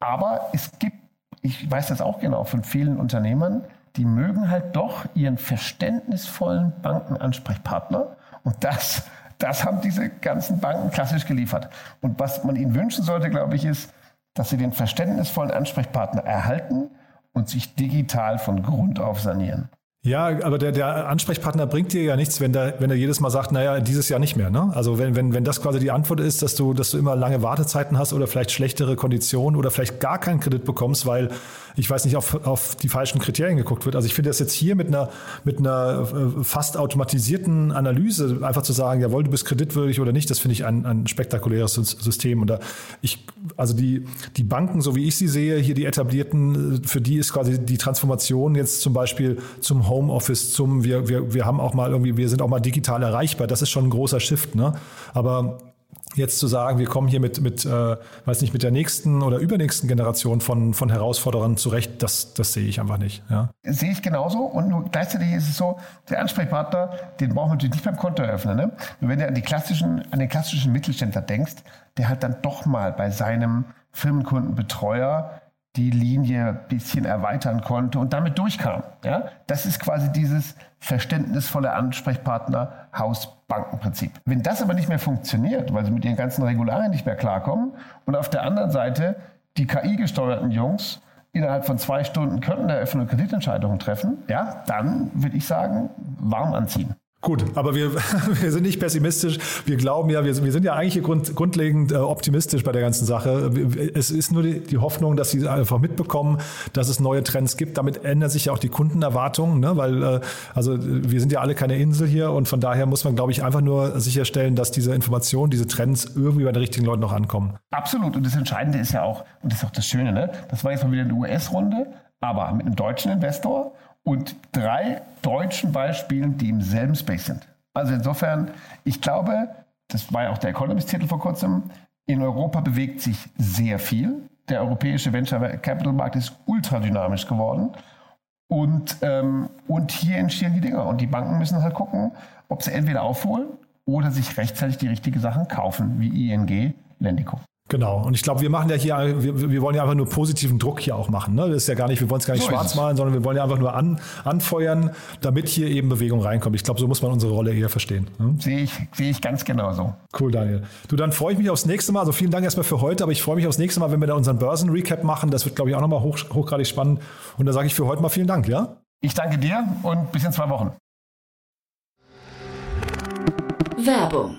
aber es gibt, ich weiß das auch genau von vielen Unternehmern, die mögen halt doch ihren verständnisvollen Bankenansprechpartner und das, das haben diese ganzen Banken klassisch geliefert. Und was man ihnen wünschen sollte, glaube ich, ist, dass sie den verständnisvollen Ansprechpartner erhalten, und sich digital von Grund auf sanieren. Ja, aber der, der Ansprechpartner bringt dir ja nichts, wenn, der, wenn er jedes Mal sagt, naja, dieses Jahr nicht mehr. Ne? Also wenn, wenn, wenn das quasi die Antwort ist, dass du, dass du immer lange Wartezeiten hast oder vielleicht schlechtere Konditionen oder vielleicht gar keinen Kredit bekommst, weil ich weiß nicht, auf, auf die falschen Kriterien geguckt wird. Also ich finde das jetzt hier mit einer, mit einer äh, fast automatisierten Analyse einfach zu sagen, jawohl, du bist kreditwürdig oder nicht, das finde ich ein, ein spektakuläres System. Und da ich, also die, die Banken, so wie ich sie sehe, hier die etablierten, für die ist quasi die Transformation jetzt zum Beispiel zum Homeoffice zum, wir, wir, wir haben auch mal irgendwie, wir sind auch mal digital erreichbar. Das ist schon ein großer Shift, ne? Aber jetzt zu sagen, wir kommen hier mit, mit äh, weiß nicht, mit der nächsten oder übernächsten Generation von, von Herausforderern zurecht, das, das sehe ich einfach nicht. Ja. Sehe ich genauso. Und nur gleichzeitig ist es so, der Ansprechpartner, den brauchen wir natürlich nicht beim Konto eröffnen. Ne? wenn du an, die klassischen, an den klassischen Mittelständler denkst, der halt dann doch mal bei seinem Firmenkundenbetreuer die Linie ein bisschen erweitern konnte und damit durchkam. Ja? Das ist quasi dieses verständnisvolle Ansprechpartner Hausbankenprinzip. Wenn das aber nicht mehr funktioniert, weil sie mit ihren ganzen Regularien nicht mehr klarkommen und auf der anderen Seite die KI-gesteuerten Jungs innerhalb von zwei Stunden könnten Eröffnung und Kreditentscheidungen treffen, ja, dann würde ich sagen, warm anziehen. Gut, aber wir, [LAUGHS] wir sind nicht pessimistisch. Wir glauben ja, wir, wir sind ja eigentlich grund, grundlegend äh, optimistisch bei der ganzen Sache. Es ist nur die, die, Hoffnung, dass sie einfach mitbekommen, dass es neue Trends gibt. Damit ändern sich ja auch die Kundenerwartungen, ne? weil äh, also wir sind ja alle keine Insel hier und von daher muss man, glaube ich, einfach nur sicherstellen, dass diese Informationen, diese Trends irgendwie bei den richtigen Leuten noch ankommen. Absolut. Und das Entscheidende ist ja auch, und das ist auch das Schöne, ne? das war jetzt mal wieder eine US-Runde, aber mit einem deutschen Investor und drei deutschen Beispielen, die im selben Space sind. Also insofern, ich glaube, das war ja auch der Economist-Titel vor kurzem, in Europa bewegt sich sehr viel. Der europäische Venture Capital Markt ist ultradynamisch geworden. Und, ähm, und hier entstehen die Dinger. Und die Banken müssen halt gucken, ob sie entweder aufholen oder sich rechtzeitig die richtigen Sachen kaufen, wie ING, Lendico. Genau. Und ich glaube, wir machen ja hier, wir, wir wollen ja einfach nur positiven Druck hier auch machen. Ne? Das ist ja gar nicht, wir wollen es gar nicht so schwarz malen, sondern wir wollen ja einfach nur an, anfeuern, damit hier eben Bewegung reinkommt. Ich glaube, so muss man unsere Rolle eher verstehen. Ne? Sehe ich, sehe ich ganz genauso. Cool, Daniel. Du, dann freue ich mich aufs nächste Mal. Also vielen Dank erstmal für heute, aber ich freue mich aufs nächste Mal, wenn wir da unseren Börsen-Recap machen. Das wird, glaube ich, auch nochmal hoch, hochgradig spannend. Und da sage ich für heute mal vielen Dank, ja? Ich danke dir und bis in zwei Wochen. Werbung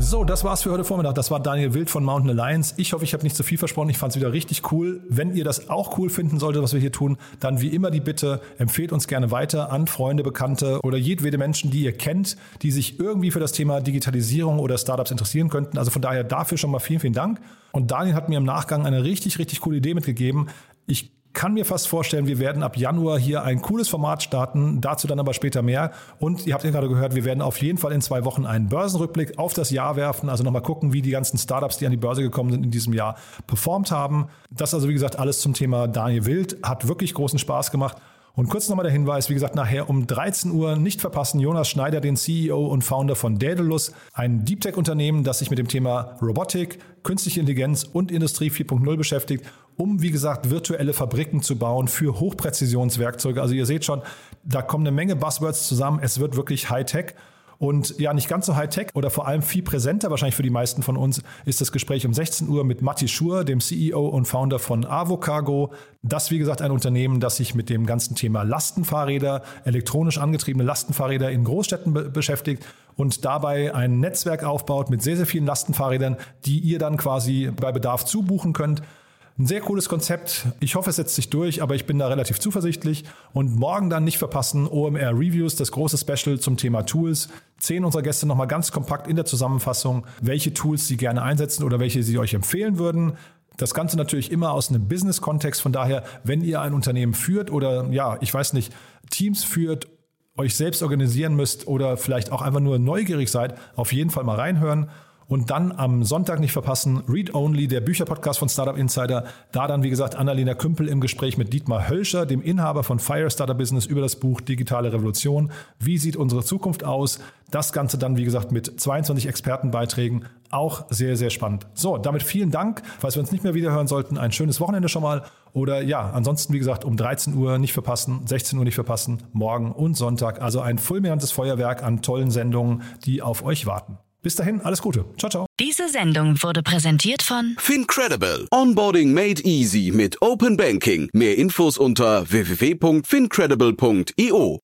So, das war's für heute Vormittag. Das war Daniel Wild von Mountain Alliance. Ich hoffe, ich habe nicht zu viel versprochen. Ich fand es wieder richtig cool. Wenn ihr das auch cool finden solltet, was wir hier tun, dann wie immer die Bitte, empfehlt uns gerne weiter an Freunde, Bekannte oder jedwede Menschen, die ihr kennt, die sich irgendwie für das Thema Digitalisierung oder Startups interessieren könnten. Also von daher dafür schon mal vielen, vielen Dank. Und Daniel hat mir im Nachgang eine richtig, richtig coole Idee mitgegeben. Ich kann mir fast vorstellen, wir werden ab Januar hier ein cooles Format starten, dazu dann aber später mehr. Und ihr habt ja gerade gehört, wir werden auf jeden Fall in zwei Wochen einen Börsenrückblick auf das Jahr werfen, also nochmal gucken, wie die ganzen Startups, die an die Börse gekommen sind in diesem Jahr, performt haben. Das also, wie gesagt, alles zum Thema Daniel Wild. Hat wirklich großen Spaß gemacht. Und kurz nochmal der Hinweis, wie gesagt, nachher um 13 Uhr nicht verpassen, Jonas Schneider, den CEO und Founder von Daedalus, ein Deep Tech-Unternehmen, das sich mit dem Thema Robotik, künstliche Intelligenz und Industrie 4.0 beschäftigt, um, wie gesagt, virtuelle Fabriken zu bauen für Hochpräzisionswerkzeuge. Also ihr seht schon, da kommen eine Menge Buzzwords zusammen. Es wird wirklich High-Tech. Und ja, nicht ganz so high-tech oder vor allem viel präsenter wahrscheinlich für die meisten von uns ist das Gespräch um 16 Uhr mit Matti Schur, dem CEO und Founder von Avocargo. Das, wie gesagt, ein Unternehmen, das sich mit dem ganzen Thema Lastenfahrräder, elektronisch angetriebene Lastenfahrräder in Großstädten be beschäftigt und dabei ein Netzwerk aufbaut mit sehr, sehr vielen Lastenfahrrädern, die ihr dann quasi bei Bedarf zubuchen könnt. Ein sehr cooles Konzept. Ich hoffe, es setzt sich durch, aber ich bin da relativ zuversichtlich. Und morgen dann nicht verpassen, OMR Reviews, das große Special zum Thema Tools. Zehn unserer Gäste nochmal ganz kompakt in der Zusammenfassung, welche Tools sie gerne einsetzen oder welche sie euch empfehlen würden. Das Ganze natürlich immer aus einem Business-Kontext. Von daher, wenn ihr ein Unternehmen führt oder ja, ich weiß nicht, Teams führt, euch selbst organisieren müsst oder vielleicht auch einfach nur neugierig seid, auf jeden Fall mal reinhören. Und dann am Sonntag nicht verpassen, Read Only, der Bücherpodcast von Startup Insider. Da dann, wie gesagt, Annalena Kümpel im Gespräch mit Dietmar Hölscher, dem Inhaber von Fire Startup Business, über das Buch Digitale Revolution. Wie sieht unsere Zukunft aus? Das Ganze dann, wie gesagt, mit 22 Expertenbeiträgen. Auch sehr, sehr spannend. So, damit vielen Dank. Falls wir uns nicht mehr wiederhören sollten, ein schönes Wochenende schon mal. Oder ja, ansonsten, wie gesagt, um 13 Uhr nicht verpassen, 16 Uhr nicht verpassen, morgen und Sonntag. Also ein fulminantes Feuerwerk an tollen Sendungen, die auf euch warten. Bis dahin, alles Gute. Ciao, ciao. Diese Sendung wurde präsentiert von Fincredible. Onboarding made easy mit Open Banking. Mehr Infos unter www.fincredible.io.